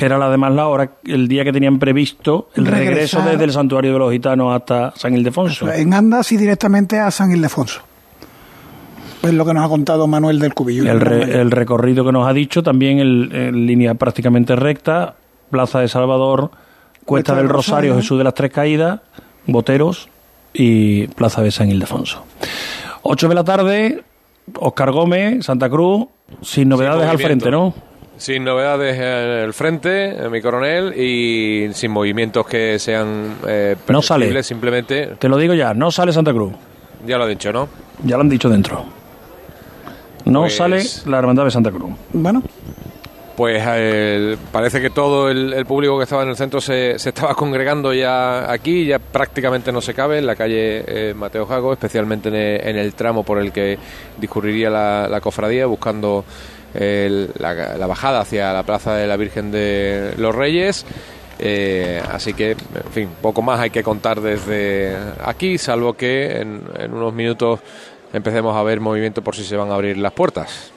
que era además la hora, el día que tenían previsto el regreso desde el santuario de los gitanos hasta San Ildefonso. En Andas y directamente a San Ildefonso. Es lo que nos ha contado Manuel del Cubillo. El, re- el recorrido que nos ha dicho, también el- en línea prácticamente recta, Plaza de Salvador, Cuesta del Rosario, Jesús de las Tres Caídas, Boteros y Plaza de San Ildefonso. 8 de la tarde, Oscar Gómez, Santa Cruz, sin novedades al frente, ¿no? Sin novedades en el frente, mi coronel, y sin movimientos que sean eh, No sale. simplemente, Te lo digo ya, no sale Santa Cruz. ya lo he dicho, ¿no? Ya lo han dicho dentro. No Pues- sale la Hermandad de Santa Cruz. Bueno, Pues eh, parece que todo el, el público que estaba en el centro se, se estaba congregando ya aquí, ya prácticamente no se cabe en la calle eh, Mateo Jago, especialmente en el, en el tramo por el que discurriría la, la cofradía, buscando la, bajada hacia la Plaza de la Virgen de los Reyes. Eh, así que, en fin, poco más hay que contar desde aquí, salvo que en, en unos minutos empecemos a ver movimiento por si se van a abrir las puertas.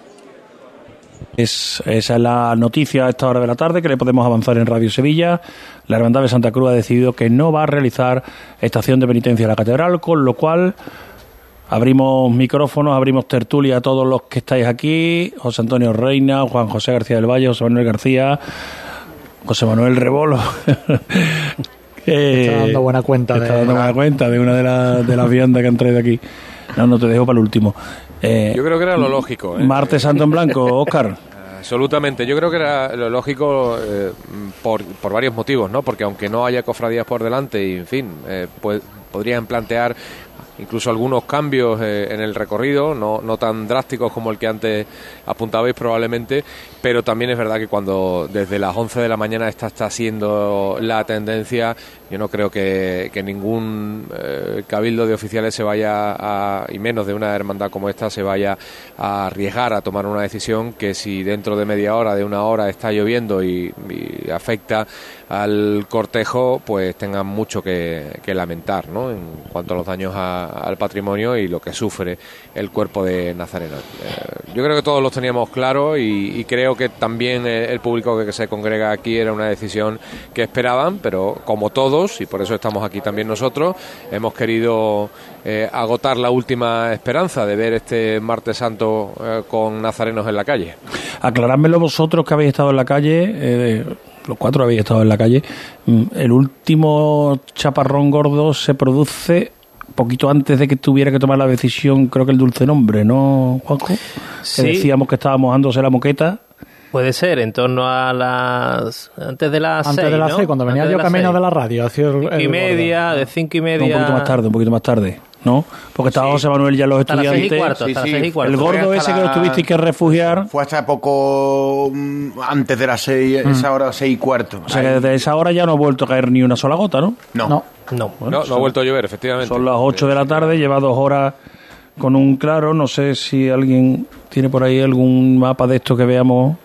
Es, esa es la noticia a esta hora de la tarde que le podemos avanzar en Radio Sevilla. La Hermandad de Santa Cruz ha decidido que no va a realizar estación de penitencia en la catedral, con lo cual abrimos micrófonos, abrimos tertulia a todos los que estáis aquí. José Antonio Reina, Juan José García del Valle, José Manuel García, José Manuel Rebolo. Eh, Está dando buena cuenta está de- dando buena cuenta de una de, las de las viandas que han traído aquí. No, no te dejo para el último. Eh, Yo creo que era lo lógico. ¿eh? Martes Santo en Blanco, Óscar. Absolutamente, yo creo que era lo lógico eh, por, por varios motivos, ¿no? Porque aunque no haya cofradías por delante y, en fin, eh, pues, podrían plantear incluso algunos cambios eh, en el recorrido, no, no tan drásticos como el que antes apuntabais probablemente, pero también es verdad que cuando desde las 11 de la mañana esta está siendo la tendencia, yo no creo que, ningún eh, cabildo de oficiales se vaya a, y menos de una hermandad como esta, se vaya a arriesgar a tomar una decisión que si dentro de media hora, de una hora está lloviendo y, y afecta al cortejo, pues tengan mucho que, que lamentar, ¿no? En cuanto a los daños a- al patrimonio y lo que sufre el cuerpo de Nazareno. Eh, yo creo que todos los teníamos claro y, creo que también el público que se congrega aquí era una decisión que esperaban, pero como todos, y por eso estamos aquí también nosotros, hemos querido eh, agotar la última esperanza de ver este martes santo eh, con nazarenos en la calle. Aclarádmelo vosotros que habéis estado en la calle, los cuatro habéis estado en la calle. Mm, El último chaparrón gordo se produce poquito antes de que tuviera que tomar la decisión, creo que el dulce nombre, ¿no, Juanjo? Sí. Que decíamos que estábamos dándose la moqueta. Puede ser, en torno a las... Antes de las Antes seis, de las ¿no? seis, cuando venía Antes yo de camino seis. de la radio. hacia el- Cinco el y media, gordo. de cinco y No, media... un poquito más tarde, un poquito más tarde, ¿no? Porque estaba José Manuel ya en los Hasta las seis y estudiantes. cuarto, hasta las Sí, sí. seis y cuarto. El gordo ese que os la- tuvisteis que refugiar. Fue hasta poco mm, antes de las seis, esa hora seis y cuarto. O sea que desde esa hora ya no ha vuelto a caer ni una sola gota, ¿no? No. No, No. no, no ha vuelto a llover, efectivamente. Son las 8 de la tarde, lleva dos horas con un claro. No sé si alguien tiene por ahí algún mapa de esto que veamos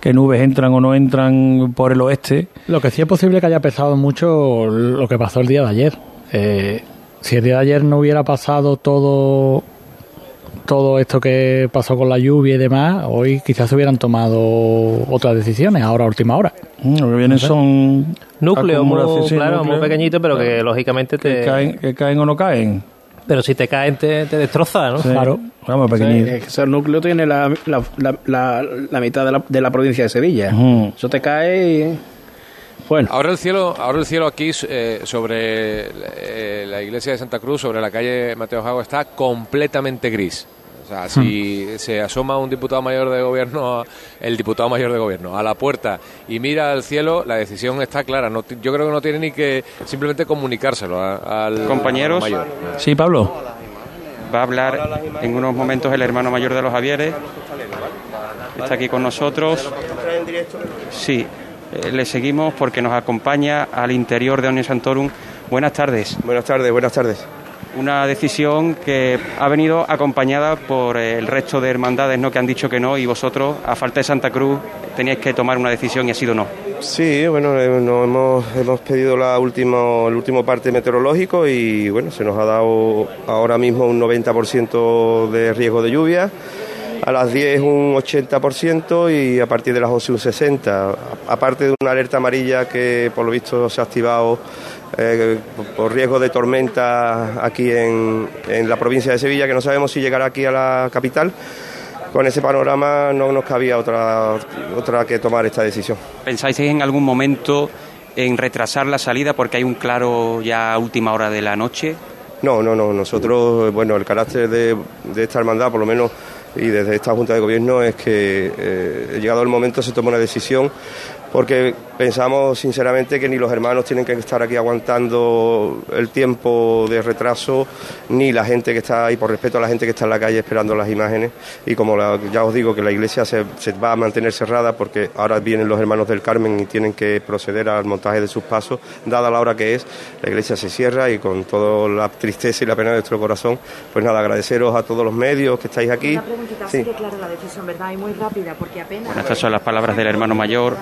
qué nubes entran o no entran por el oeste. Lo que sí es posible que haya pesado mucho lo que pasó el día de ayer. Eh, si el día de ayer no hubiera pasado todo todo esto que pasó con la lluvia y demás, hoy quizás se hubieran tomado otras decisiones, ahora a última hora. Mm, Lo que vienen son Núcleo, muy, sí, claro, muy núcleos pequeñito, pero que lógicamente que te... caen, que caen o no caen. Pero si te caen te, te destroza, ¿no? Sí. Claro. Vamos, pequeñito. es que ese núcleo tiene la, la, la, la- la mitad de la, de la provincia de Sevilla. Ujú. Eso te cae y... Bueno, Ahora el cielo, ahora el cielo aquí eh, sobre eh, la iglesia de Santa Cruz, sobre la calle Mateo Jago, está completamente gris. O sea, si se asoma un diputado mayor de gobierno, a- el diputado mayor de gobierno, a la puerta y mira al cielo, la decisión está clara. No yo creo que no tiene ni que simplemente comunicárselo a- al Compañeros. mayor. Sí, Pablo. Va a hablar en unos momentos el hermano mayor de los Javieres. Está aquí con nosotros. Sí, eh, le seguimos porque nos acompaña al interior de Omnia Santorum. Buenas tardes. Buenas tardes, buenas tardes. Una decisión que ha venido acompañada por eh, el resto de hermandades ¿no? que han dicho que no y vosotros, a falta de Santa Cruz, teníais que tomar una decisión y ha sido no. Sí, bueno, eh, nos hemos, hemos pedido la última, el último parte meteorológico y bueno, se nos ha dado ahora mismo un 90% de riesgo de lluvia. A las 10 un 80% y a partir de las 11 un 60%. A- Aparte de una alerta amarilla que por lo visto se ha activado eh, por riesgo de tormenta aquí en, en la provincia de Sevilla, que no sabemos si llegará aquí a la capital. Con ese panorama no nos cabía otra, otra que tomar esta decisión. ¿Pensáis en algún momento en retrasar la salida porque hay un claro ya a última hora de la noche? No, no, no. Nosotros, bueno, el carácter de, de esta hermandad, por lo menos, y desde esta Junta de Gobierno, es que eh, llegado el momento se toma una decisión, porque pensamos sinceramente que ni los hermanos tienen que estar aquí aguantando el tiempo de retraso, ni la gente que está ahí, por respeto a la gente que está en la calle esperando las imágenes. Y como la- ya os digo que la iglesia se, se va a mantener cerrada, porque ahora vienen los hermanos del Carmen y tienen que proceder al montaje de sus pasos, dada la hora que es, la iglesia se cierra y con toda la tristeza y la pena de nuestro corazón, pues nada, agradeceros a todos los medios que estáis aquí. Una preguntita, Sí. sí. que clara la decisión, ¿verdad? Y muy rápida, porque apenas... Bueno, estas son las palabras del hermano mayor.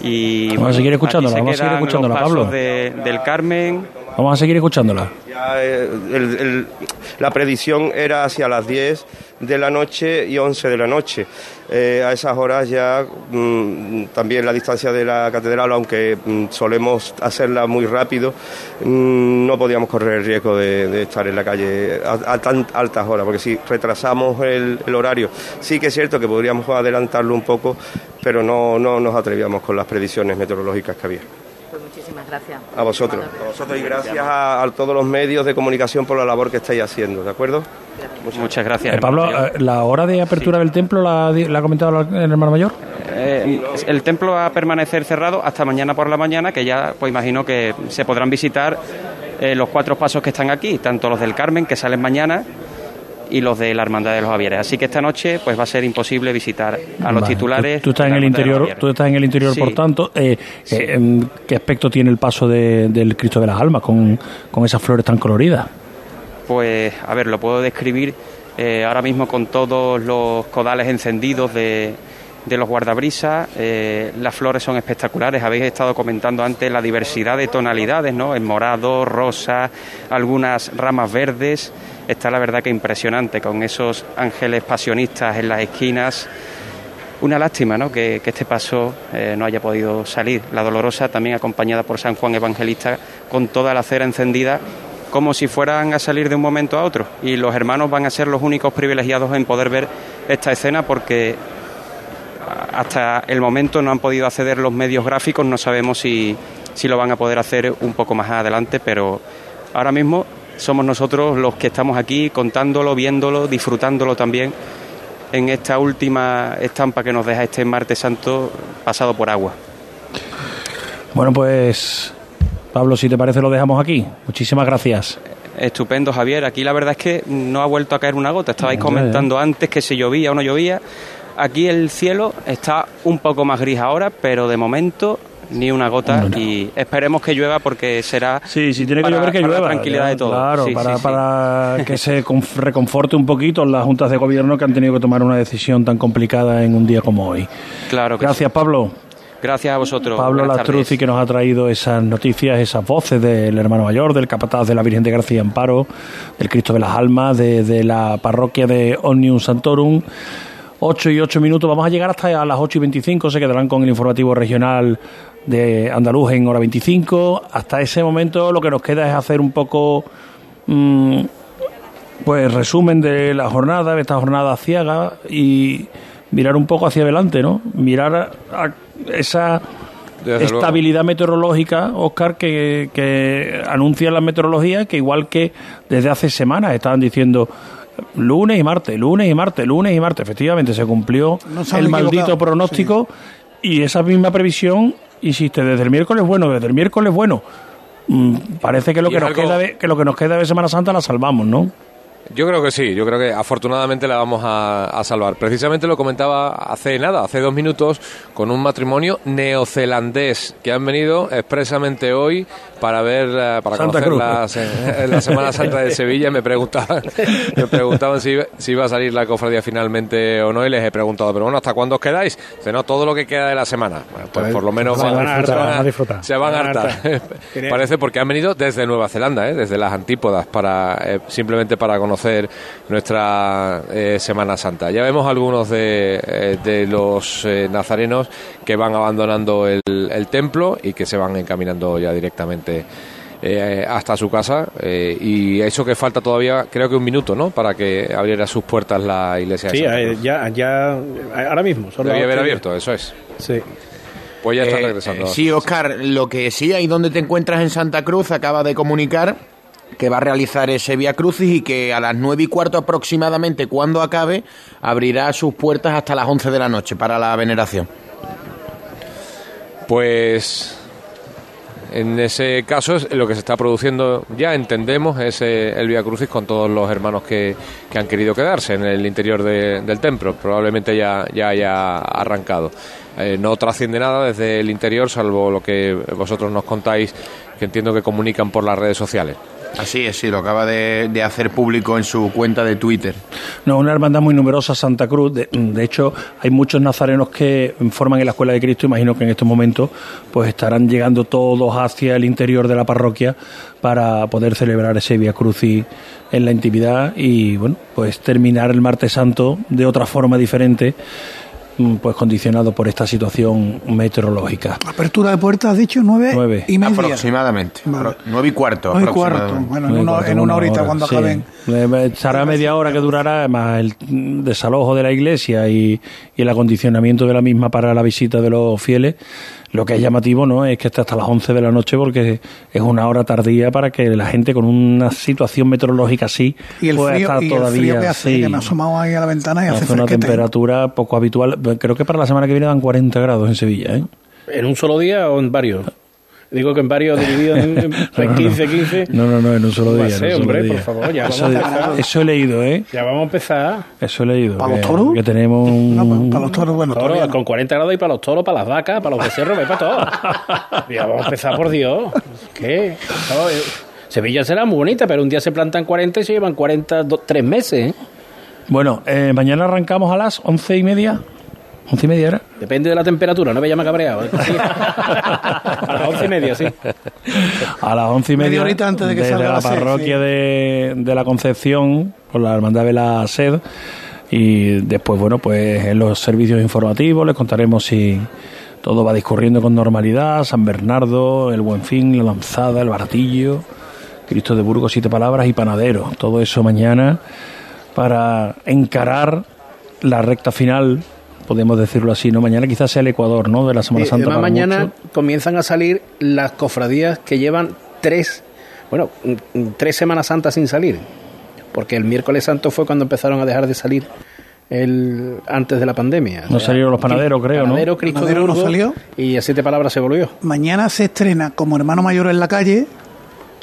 Y Vamos a seguir escuchándola, vamos a seguir escuchándola, Pablo. de- del Carmen. Vamos a seguir escuchándola. Eh, la predicción era hacia las 10 de la noche y 11 de la noche. Eh, a esas horas ya mm, también la distancia de la catedral, aunque mm, solemos hacerla muy rápido, mm, no podíamos correr el riesgo de, estar en la calle a, a tan altas horas, porque si retrasamos el, el horario, sí que es cierto que podríamos adelantarlo un poco, pero no, no nos atrevíamos con las predicciones meteorológicas que había. Muchísimas gracias. A vosotros. A vosotros y gracias a, a todos los medios de comunicación por la labor que estáis haciendo, ¿de acuerdo? Muchas gracias. Eh, Pablo, eh, ¿la hora de apertura del templo la, la ha comentado el hermano mayor? Eh, el templo va a permanecer cerrado hasta mañana por la mañana, que ya pues imagino que se podrán visitar eh, los cuatro pasos que están aquí, tanto los del Carmen, que salen mañana, y los de la Hermandad de los Javieres. Así que esta noche pues va a ser imposible visitar a los Vale. titulares. Tú, tú estás en el interior, tú estás en el interior, Sí. por tanto. eh, eh, em, ¿Qué aspecto tiene el paso de- del Cristo de las Almas con, con esas flores tan coloridas? Pues, a ver, lo puedo describir eh, ahora mismo con todos los codales encendidos de, de los guardabrisas. eh, las flores son espectaculares. Habéis estado comentando antes la diversidad de tonalidades, ¿no? En morado, rosa, algunas ramas verdes. Está la verdad que impresionante con esos ángeles pasionistas en las esquinas. Una lástima ¿no? que, este paso eh, no haya podido salir. La dolorosa también acompañada por San Juan Evangelista con toda la cera encendida como si fueran a salir de un momento a otro. Y los hermanos van a ser los únicos privilegiados en poder ver esta escena porque hasta el momento no han podido acceder los medios gráficos, no sabemos si, si lo van a poder hacer un poco más adelante, pero ahora mismo somos nosotros los que estamos aquí contándolo, viéndolo, disfrutándolo también en esta última estampa que nos deja este martes santo pasado por agua. Bueno, pues Pablo, si te parece, lo dejamos aquí. Muchísimas gracias. Estupendo, Javier. Aquí la verdad es que no ha vuelto a caer una gota. Estabais comentando antes que si llovía o no llovía. Aquí el cielo está un poco más gris ahora, pero de momento ni una gota y esperemos que llueva porque será Sí, si tiene que para- llover, que para la tranquilidad de todos. Claro, Sí, para, sí, sí. para que se conf- reconforte un poquito las juntas de gobierno que han tenido que tomar una decisión tan complicada en un día como hoy. Claro que Gracias, Pablo. Gracias a vosotros. Pablo Lastruzzi que nos ha traído esas noticias, esas voces del hermano mayor, del capataz de la Virgen de y Amparo, del Cristo de las Almas, de, de la parroquia de Omnium Santorum. 8 y 8 minutos, vamos a llegar hasta a las 8 y 25, se quedarán con el informativo regional de Andaluz en hora 25. Hasta ese momento lo que nos queda es hacer un poco, mm, pues resumen de la jornada, de esta jornada ciega y mirar un poco hacia adelante, ¿no? Mirar a, a esa Desde luego. estabilidad meteorológica, Oscar, que, que anuncia la meteorología, que igual que desde hace semanas estaban diciendo lunes y martes, lunes y martes, lunes y martes. Efectivamente, se cumplió No el maldito equivocado, pronóstico y esa misma previsión, insiste, desde el miércoles bueno, desde el miércoles bueno. Mm, parece que lo que, nos algo- queda de, que lo que nos queda de Semana Santa la salvamos, ¿no? Yo creo que sí, yo creo que afortunadamente la vamos a, a salvar. Precisamente lo comentaba hace nada, hace dos minutos, con un matrimonio neozelandés que han venido expresamente hoy para ver, eh, para Santa conocer Cruz. la, se- la Semana Santa de Sevilla. Me preguntaban, me preguntaban si, si iba a salir la cofradía finalmente o no y les he preguntado, pero bueno, ¿hasta cuándo os quedáis? Dice, no, todo lo que queda de la semana. Bueno, pues por lo menos Se van a hartar, se van a disfrutar. se van a Van a hartar. hartar. Parece porque han venido desde Nueva Zelanda, ¿eh? desde las antípodas, para eh, simplemente para conocer conocer nuestra eh, Semana Santa. Ya vemos algunos de, eh, de los eh, nazarenos que van abandonando el, el templo y que se van encaminando ya directamente eh, hasta su casa eh, y eso que falta todavía creo que un minuto no para que abriera sus puertas la iglesia de Sí, Santa Cruz. ya, ya, ahora mismo. Debía haber abierto eso es Sí. pues ya está Eh, regresando eh, sí, Oscar, lo que sí, ahí donde te encuentras en Santa Cruz, acaba de comunicar que va a realizar ese Via Crucis y que a las nueve y cuarto aproximadamente, cuando acabe, abrirá sus puertas hasta las 11 de la noche para la veneración. Pues en ese caso es lo que se está produciendo ya entendemos es eh, el Via Crucis con todos los hermanos que, que han querido quedarse en el interior de- del templo. Probablemente ya, ya haya arrancado. Eh, no trasciende nada desde el interior salvo lo que vosotros nos contáis que entiendo que comunican por las redes sociales. Así es, sí, lo acaba de, hacer público en su cuenta de Twitter. No, una hermandad muy numerosa, Santa Cruz. De, hecho, hay muchos nazarenos que forman en la Escuela de Cristo. Imagino que en estos momentos pues estarán llegando todos hacia el interior de la parroquia para poder celebrar ese Via Crucis en la intimidad y, bueno, pues terminar el Martes Santo de otra forma diferente, pues condicionado por esta situación meteorológica. Apertura de puertas, has dicho, nueve, Nueve. y media. Aproximadamente. Vale. Nueve y cuarto. Nueve y cuarto. aproximadamente. Bueno, en, una, cuarto, en una horita hora, cuando sí. acaben. Estará media hora que durará, más el desalojo de la iglesia y, y el acondicionamiento de la misma para la visita de los fieles. Lo que es llamativo no es que esté hasta las 11 de la noche porque es una hora tardía para que la gente con una situación meteorológica así Y el pueda frío, estar y el todavía frío que hace, sí, que me asomado ahí a la ventana y hace hace una fresquete. temperatura poco habitual. Creo que para la semana que viene dan 40 grados en Sevilla. ¿eh? ¿En un solo día o en varios? Digo que en varios divididos en, en No, no, 15, 15. No, no, no, en un solo día. un solo hombre, día. por favor, ya eso, vamos a empezar. eso he leído, ¿eh? Ya vamos a empezar. Eso he leído. ¿Para los toros? Que tenemos un... No, para, los toros, bueno, Toro, no. con 40 grados y para los toros, para las vacas, para los becerros, para todo. ya vamos a empezar, por Dios. ¿Qué? No, eh, Sevilla será muy bonita, pero un día se plantan 40 y se llevan 40, do- tres meses. ¿eh? Bueno, eh, mañana arrancamos a las once y media. ¿Once y media era? Depende de la temperatura, no me llama cabreado. ¿eh? Sí. a las once y media, sí. A las once y media. Media horita antes de que salga la la sed, parroquia sí. de, de la Concepción, con la Hermandad de la Sed. Y después, bueno, pues en los servicios informativos les contaremos si todo va discurriendo con normalidad. San Bernardo, el Buen Fin, la Lanzada, el Baratillo, Cristo de Burgos, siete palabras y Panadero. Todo eso mañana para encarar la recta final, podemos decirlo así, ¿no? Mañana quizás sea el Ecuador, ¿no? De la Semana Santa. además para mañana comienzan a salir las cofradías que llevan tres, bueno, tres Semanas Santas sin salir. Porque el miércoles santo fue cuando empezaron a dejar de salir el, antes de la pandemia. No salieron los panaderos, creo, ¿no? Panadero, Cristo de ¿Panadero no salió? Y a siete palabras se volvió. Mañana se estrena como hermano mayor en la calle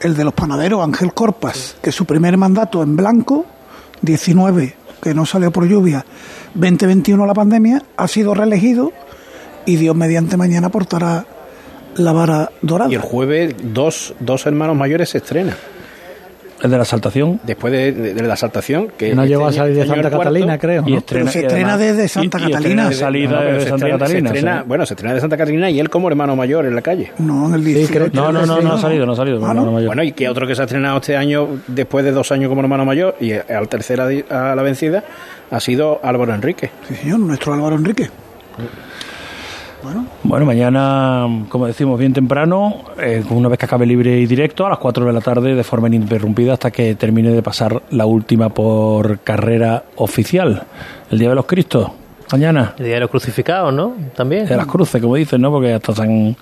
el de los panaderos, Ángel Corpas, que su primer mandato en blanco, 19, que no salió por lluvia, 2021 la pandemia, ha sido reelegido y Dios mediante mañana portará la vara dorada. Y el jueves dos, dos hermanos mayores se estrenan. El de la Saltación. Después de, de- de la saltación. Que No llegó a salir de Santa. Catalina, creo. Y ¿no? estrena, se y estrena desde Santa Catalina. salida pero de se Santa se sí. Bueno, se estrena de Santa Catalina y él como hermano mayor en la calle. No, en el 18. No, no, no, no ha salido, no ha salido. Ah. Bueno, y que otro que se ha estrenado este año, después de dos años como hermano mayor, y al tercera a la vencida, ha sido Álvaro Enrique. Sí, señor, nuestro Álvaro Enrique. Bueno, mañana, como decimos, bien temprano, eh, una vez que acabe libre y directo, a las 4 de la tarde, de forma ininterrumpida, hasta que termine de pasar la última por carrera oficial. El Día de los Cristos, mañana. El día de los crucificados, ¿no? También. De las cruces, como dicen, ¿no? Porque hasta San.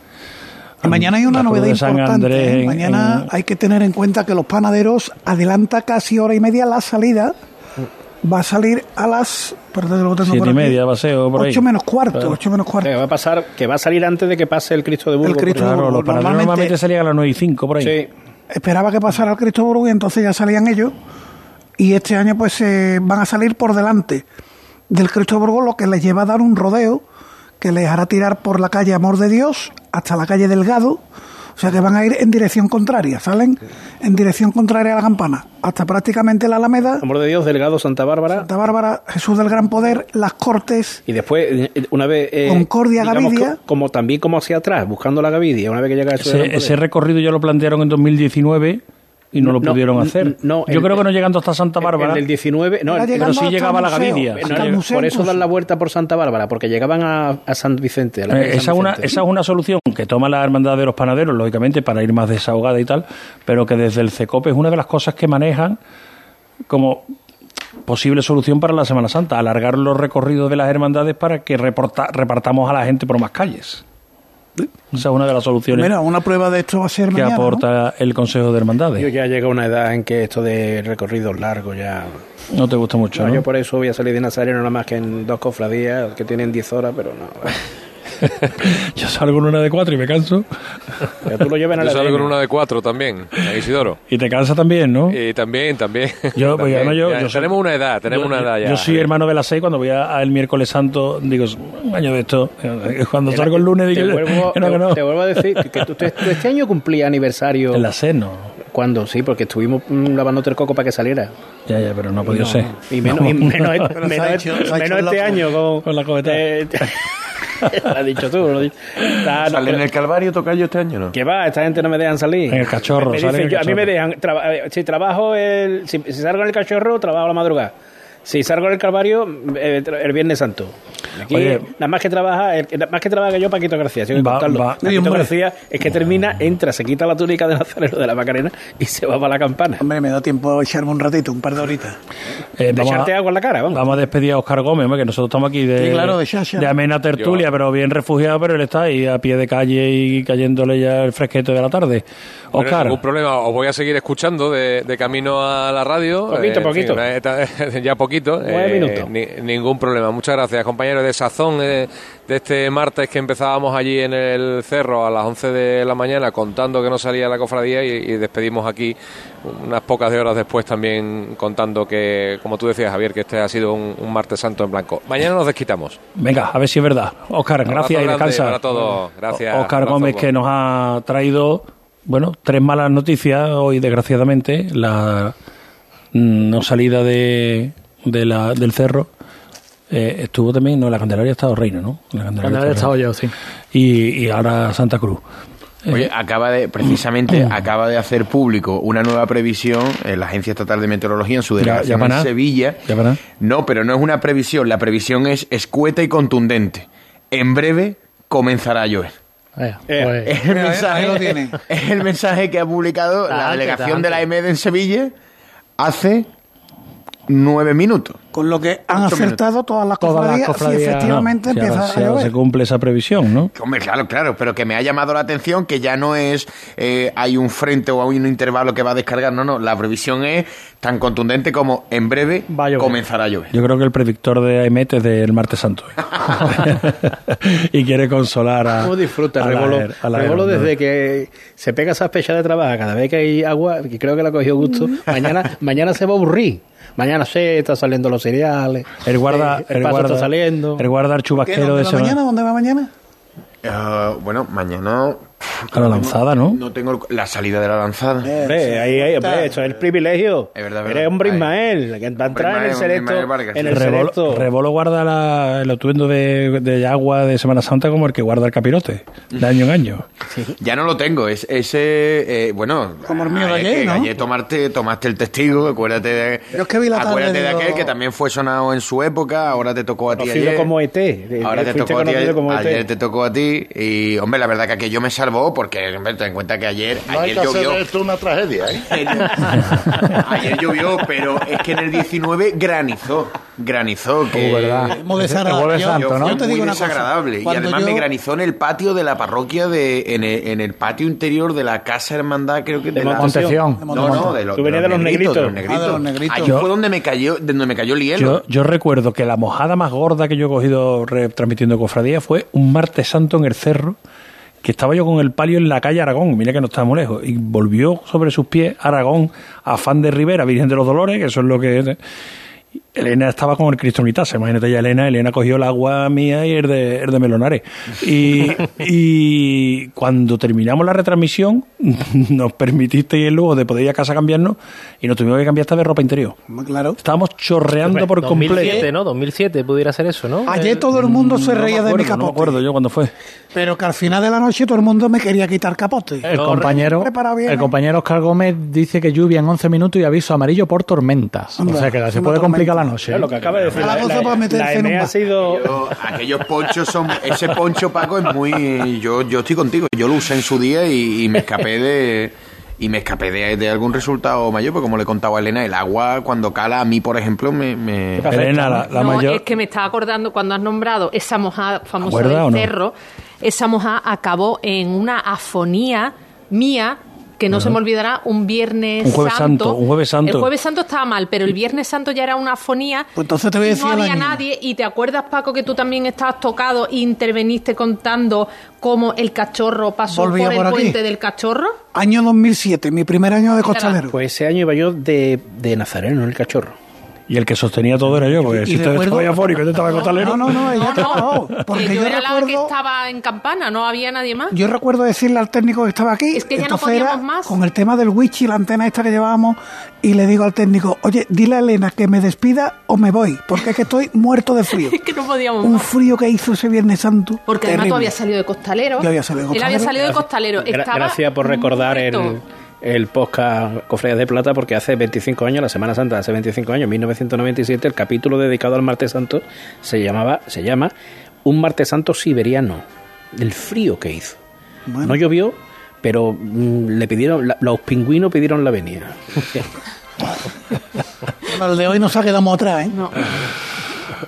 Y mañana hay una novedad importante. Andrés en- Mañana en- hay que tener en cuenta que los panaderos adelanta casi hora y media la salida. Va a salir a las. Perdón, lo tengo Siete y aquí. media, paseo, por ahí. Ocho menos cuarto, Claro. ocho menos O cuarto. sea, que va a pasar, que va a salir antes de que pase el Cristo de Burgos. Cristo por de Burgos. los Normalmente- normalmente salían a las 9 y 5 por ahí. Sí. Esperaba que pasara el Cristo Burgo y entonces ya salían ellos. Y este año pues eh, van a salir por delante del Cristo Burgo, lo que les lleva a dar un rodeo que les hará tirar por la calle Amor de Dios hasta la calle Delgado. O sea que van a ir en dirección contraria, salen en dirección contraria a la campana, hasta prácticamente la Alameda, Amor de Dios, Delgado, Santa Bárbara. Santa Bárbara, Jesús del Gran Poder, Las Cortes, Y después, eh, una vez. eh, Concordia, digamos Gavidia. que- Como también como hacia atrás, buscando la Gavidia, una vez que llega eso del Ese, Gran Poder. ese recorrido ya lo plantearon en 2019 y no, lo pudieron hacer. no, Yo el- creo que no llegando hasta Santa Bárbara. En el 19, no, el- pero sí llegaba a la Gavidia. por eso dan la vuelta por Santa Bárbara, porque llegaban a, a San Vicente. a la Eh, San esa, es una, Vicente. esa es una solución que toma la Hermandad de los Panaderos, lógicamente, para ir más desahogada y tal, pero que desde el CECOP es una de las cosas que manejan como posible solución para la Semana Santa, alargar los recorridos de las hermandades para que reporta- repartamos a la gente por más calles. Esa es una de las soluciones Mira, una prueba de esto va a ser que mañana. ¿no? aporta el Consejo de Yo Hermandades. ya llego a una edad en que esto de recorridos largos ya... No te gusta mucho, No, ¿no? Yo por eso voy a salir de Nazareno nada más que en dos cofradías que tienen 10 horas, pero no. Yo salgo en una de cuatro y me canso. Pero tú lo Yo el salgo en una de cuatro también, a Isidoro. Y te cansa también, ¿no? Y también, también. Yo, pues, También. yo- Ya yo soy- tenemos una edad, tenemos yo, una edad ya. Yo soy hermano de las seis cuando voy a- al miércoles santo, digo, un año de esto. eh, Cuando salgo el lunes te digo, vuelvo, que no, que te- no. te vuelvo a decir que tú, tú este año cumplía aniversario. En la seis no. ¿Cuándo? Sí, porque estuvimos mm, lavándote el coco para que saliera. Ya, ya, pero no ha podido ser. Y menos, y el este año con, Con la cobetada. eh, lo has dicho tú. Lo has dicho. Está- no, ¿Sale en el Calvario tocayo este año no? ¿Qué va? Esta gente no me dejan salir. En el cachorro, Me dicen, en el yo- a mí me cachorro. dejan. traba- eh, si trabajo el. Si, si salgo en el cachorro, trabajo a la madrugada. Si salgo en el Calvario, eh, el Viernes Santo. Aquí, Oye. nada más que trabaja, el- nada más que trabaja yo, Paquito García. Así que Va- contarlo. va. Paquito hombre. García es que termina, entra, se quita la túnica de Nazareno de la Macarena y se va para la campana. Hombre, me da tiempo a echarme un ratito, un par de horitas. Eh, De vamos, echarte a, agua en la cara, vamos. vamos a despedir a Oscar Gómez, hombre, que nosotros estamos aquí de, Sí, claro, de Xaxa. amena tertulia, Yo- pero bien refugiado, pero él está ahí a pie de calle y cayéndole ya el fresquete de la tarde. Bueno, Oscar, ningún problema, os voy a seguir escuchando de, de camino a la radio. Poquito, poquito. fin, eh, ta- ya poquito. Nueve minutos. ni- ningún problema. Muchas gracias, compañeros de Sazón, eh, de este martes que empezábamos allí en el cerro a las 11 de la mañana contando que no salía la cofradía y, y despedimos aquí unas pocas de horas después también contando que, como tú decías, Javier, que este ha sido un, un martes santo en blanco. Mañana nos desquitamos. venga, a ver si es verdad. Oscar, gracias y descansa. para todos. Gracias. Oscar Abrazo, Gómez que nos ha traído, bueno, tres malas noticias hoy, desgraciadamente. La mm, no salida de, de la, del cerro. Eh, estuvo también, no, la Candelaria ha estado Reino, ¿no? La Candelaria ha he estado yo, sí. y, y ahora Santa Cruz. Oye, acaba de, precisamente, acaba de hacer público una nueva previsión en la Agencia Estatal de Meteorología en su delegación ya para en. Sevilla. Ya para nada. No, pero no es una previsión, la previsión es escueta y contundente. En breve comenzará a llover. Eh, pues, Es el, lo mensaje, tiene. es el mensaje que ha publicado la delegación de la. EMED en Sevilla hace nueve minutos. Con lo que han acertado todas las Todas las cofradías, si efectivamente empieza si a llover. se cumple esa previsión, ¿no? Hombre, claro, claro, pero que me ha llamado la atención que ya no es eh, hay un frente o hay un intervalo que va a descargar, no, no, la previsión es tan contundente como en breve Va a llover. comenzará a llover. Yo creo que el predictor de AEMET es del martes santo. y quiere consolar a. ¿Cómo disfruta a la Rebolo? her- a la Rebolo hermandad. desde que se pega esa fecha de trabajo, cada vez que hay agua, que creo que le ha cogido gusto, mañana, mañana se va a aburrir. Mañana se está saliendo los cereales. El guarda, el, el paso guarda, está saliendo. el guarda ¿Qué, archubasquero ¿Dónde de va semana. mañana? ¿Dónde va mañana? Ah, bueno, mañana A la lanzada, ¿no? no tengo la salida de la lanzada. Hombre, ahí, ahí, hombre, eso es el privilegio. Es verdad, es Eres hombre. Ismael, que va a entrar en el selecto. En el Rebolo, selecto. Rebolo guarda la- el atuendo de, de agua de Semana Santa como el que guarda el capirote, de año en año. Ya no lo tengo, es ese, eh, bueno, Como el mío de ah, ayer, que ¿no? ayer tomaste, tomaste el testigo, acuérdate de, Yo es que vi la tarde, acuérdate de digo- aquel que también fue sonado en su época, ahora te tocó a ti ayer. como ET. Ahora te tocó a ti ayer, E ayer te tocó a ti y hombre la verdad que aquello me salvó porque ten en cuenta que ayer No hay ayer que hacer llovió de esto una tragedia, ¿eh? ayer llovió pero es que en el 19 granizó granizó que verdad. Muy desagradable. Y además yo- me granizó en el patio de la parroquia de en el, en el patio interior de la casa hermandad creo que de, la Monteción. no no de los, Tú venías de los negritos. de los negritos. Ah, de los negritos. Ahí fue donde me cayó de donde me cayó el hielo Yo, yo recuerdo que la mojada más gorda que yo he cogido retransmitiendo cofradía fue un martes santo en el cerro, que estaba yo con el palio en la calle Aragón, mira que no estaba lejos, y volvió sobre sus pies Aragón, afán de Rivera, Virgen de los Dolores, que eso es lo que es. Elena estaba con el Cristo en mi taza. Imagínate ya Elena, Elena cogió el agua mía y el de, el de Melonares. Y, y cuando terminamos la retransmisión, nos permitiste ir luego de poder ir a casa a cambiarnos y nos tuvimos que cambiar hasta de ropa interior. Claro. Estábamos chorreando por 2007, completo. ¿no? 2007 pudiera ser eso, ¿no? Ayer todo el mundo se No reía de mi acuerdo, No me capote. acuerdo yo cuándo fue. Pero que al final de la noche todo el mundo me quería quitar capote. El compañero, bien, el ¿eh? compañero Oscar Gómez dice que lluvia en 11 minutos y aviso amarillo por tormentas. Anda, o sea que se puede complicar la. Noche. Es lo que acaba de decir. A la La, para meterse la en un ha sido... Yo- aquellos ponchos son. Ese poncho, Paco, es muy. Yo, yo estoy contigo. Yo lo usé en su día y, y me escapé de. Y me escapé de, de algún resultado mayor, porque como le contaba a Elena, el agua cuando cala a mí, por ejemplo, me. me- Elena, la, la no, mayor. es que me estaba acordando cuando has nombrado esa mojada famosa ¿Acuerda o del no? cerro. Esa mojada acabó en una afonía mía que no se me olvidará un viernes Un jueves santo, un jueves santo. El jueves santo estaba mal, pero el viernes santo ya era una afonía. Pues entonces te voy a y decir no había año. nadie y te acuerdas Paco que tú también estabas tocado e interveniste contando cómo el cachorro pasó Volvía por el aquí. puente del cachorro. Año 2007, mi primer año de costalero. Pues ese año iba yo de, de Nazareno, el cachorro. Y el que sostenía todo era yo, porque si usted recuerdo- estaba y usted estaba en costalero. No, no, no, ella No, no, Porque que yo yo era la que recuerdo, estaba en campana, no había nadie más. yo recuerdo decirle al técnico que estaba aquí, Es que ya no podíamos más. con el tema del wichi, la antena esta que llevábamos, y le digo al técnico, oye, dile a Elena que me despida o me voy, porque es que estoy muerto de frío. Es que no podíamos Un más. frío que hizo ese Viernes Santo. Porque además tú terrible. habías salido de costalero. Yo había salido de Él había costalero. salido de costalero. Gra- Estaba Gracias por recordar el, muerto. el podcast Cofradías de Plata, porque hace 25 años, la Semana Santa hace 25 años, 1997, el capítulo dedicado al Martes Santo se llamaba, se llama Un Martes Santo Siberiano. El frío que hizo. Bueno. No llovió, pero mm, le pidieron, la- los pingüinos pidieron la venida. Bueno, el de hoy nos ha quedado atrás, ¿eh? No.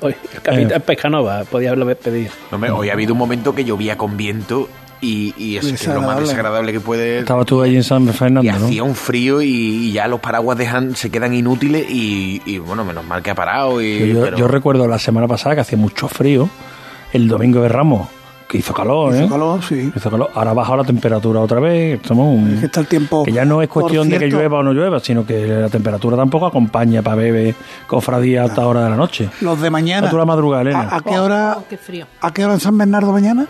Hoy, el capitán Pescanova podía haberlo pedido. Hombre, hoy ha habido un momento que llovía con viento y, y es, que lo más Desagradable. que puede. Estaba tú allí en San Y Fernando, ¿no? hacía un frío y, y ya los paraguas dejan, se quedan inútiles y, y, bueno, menos mal que ha parado. Y, Yo, pero- yo recuerdo la semana pasada que hacía mucho frío, el domingo de Ramos, que hizo calor, ¿eh? Hizo calor, sí. Hizo calor. Ahora ha bajado la temperatura otra vez. Estamos un- Es que está el tiempo. que ya no es cuestión de que llueva o no llueva, sino que la temperatura tampoco acompaña para beber cofradía a alta hora de la noche. Los de mañana. A la madrugada, Elena. ¿A, a qué hora? Oh, qué frío. ¿A qué hora en San Bernardo mañana?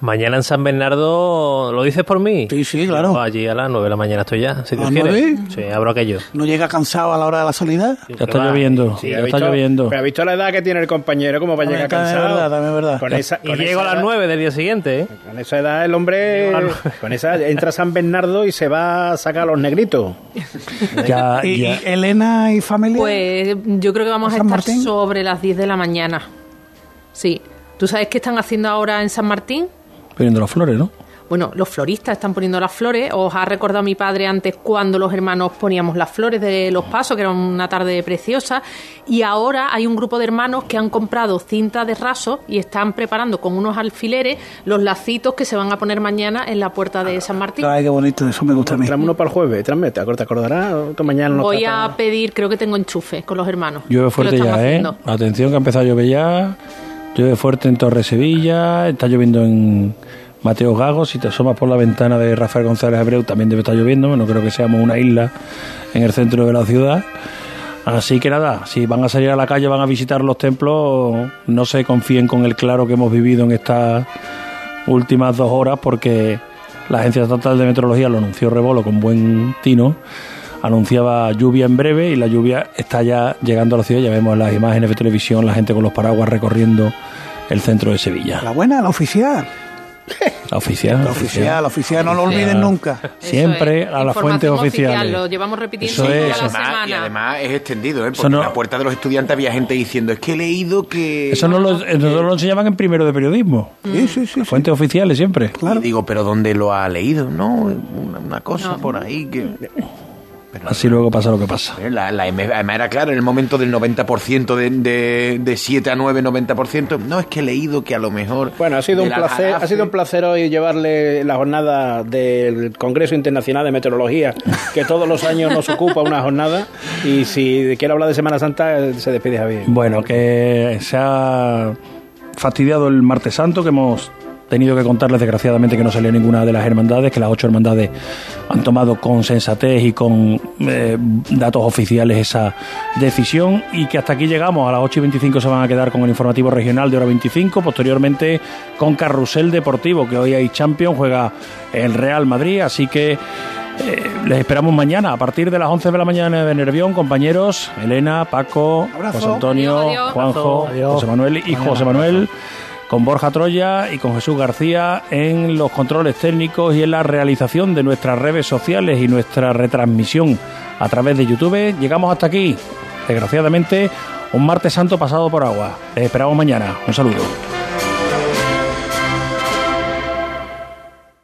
Mañana en San Bernardo, ¿lo dices por mí? Sí, sí, claro. Allí a las 9 de la mañana estoy ya, si Dios ¿A quiere. nueve? Sí, abro aquello. ¿No llega cansado a la hora de la salida? Ya está lloviendo, Sí, ya ¿ha está visto- lloviendo. pero ¿Ha visto la edad que tiene el compañero? ¿Cómo va a llegar También es cansado? verdad, también es verdad. Con esa, Y con llego a las edad- 9 del día siguiente, ¿eh? Con esa edad el hombre, con esa entra a San Bernardo y se va a sacar a los negritos. Ya, ¿Y, ya- y Elena y familia? Pues yo creo que vamos a ¿San estar Martín? sobre las 10 de la mañana. Sí. ¿Tú sabes qué están haciendo ahora en San Martín? Poniendo las flores, ¿no? Bueno, los floristas están poniendo las flores. Os ha recordado mi padre antes cuando los hermanos poníamos las flores de los pasos, que era una tarde preciosa. Y ahora hay un grupo de hermanos que han comprado cinta de raso y están preparando con unos alfileres los lacitos que se van a poner mañana en la puerta de San Martín. Ay, qué bonito, eso me gusta a mí. Tráeme uno para el jueves, tráeme, ¿te acordarás? Tú mañana nos Voy trata- a pedir, creo que tengo enchufe con los hermanos. Llueve que fuerte ya, ¿eh? haciendo. Atención que ha empezado a llover ya. Llueve fuerte en Torre Sevilla, está lloviendo en Mateo Gago. Si te asomas por la ventana de Rafael González Abreu, también debe estar lloviendo. No creo que seamos una isla en el centro de la ciudad. Así que nada, si van a salir a la calle, van a visitar los templos, no se confíen con el claro que hemos vivido en estas últimas dos horas, porque la Agencia Estatal de Meteorología lo anunció Rebolo con buen tino anunciaba lluvia en breve y la lluvia está ya llegando a la ciudad. Ya vemos las imágenes de televisión, la gente con los paraguas recorriendo el centro de Sevilla. La buena, la oficial. La oficial. La oficial, la oficial, no lo olviden nunca. Siempre es, a las fuentes oficiales. oficial, Lo llevamos repitiendo Eso toda es. la Eso. Además- semana. y además es extendido, ¿eh? Eso Porque no- en la puerta de los estudiantes había gente diciendo, es que he leído que... Eso no lo, nosotros lo enseñaban en primero de periodismo. Sí, sí, sí. Las fuentes oficiales siempre. Y digo, pero ¿dónde lo ha leído? No, una, una cosa por ahí que... Pero Así luego pasa lo que pasa. Eh, La, la M- además era claro, en el momento del 90%, de, de, de 7 a 9, 90%. No, es que he leído que a lo mejor. Bueno, ha sido un la placer, ha sido un placer hoy llevarle la jornada del Congreso Internacional de Meteorología, que todos los años nos ocupa una jornada. Y si quiere hablar de Semana Santa, se despide Javier. Bueno, que se ha fastidiado el martes santo, que hemos tenido que contarles desgraciadamente que no salía ninguna de las hermandades, que las ocho hermandades han tomado con sensatez y con eh, datos oficiales esa decisión y que hasta aquí llegamos. A las 8 y 25 se van a quedar con el informativo regional de hora 25, posteriormente con Carrusel Deportivo, que hoy hay Champion, juega el Real Madrid, así que eh, les esperamos mañana a partir de las 11 de la mañana de Nervión, compañeros, Elena, Paco, José Antonio, Juanjo, José Manuel y José Manuel con Borja Troya y con Jesús García en los controles técnicos y en la realización de nuestras redes sociales y nuestra retransmisión a través de YouTube. Llegamos hasta aquí, desgraciadamente, un martes santo pasado por agua. Les esperamos mañana. Un saludo.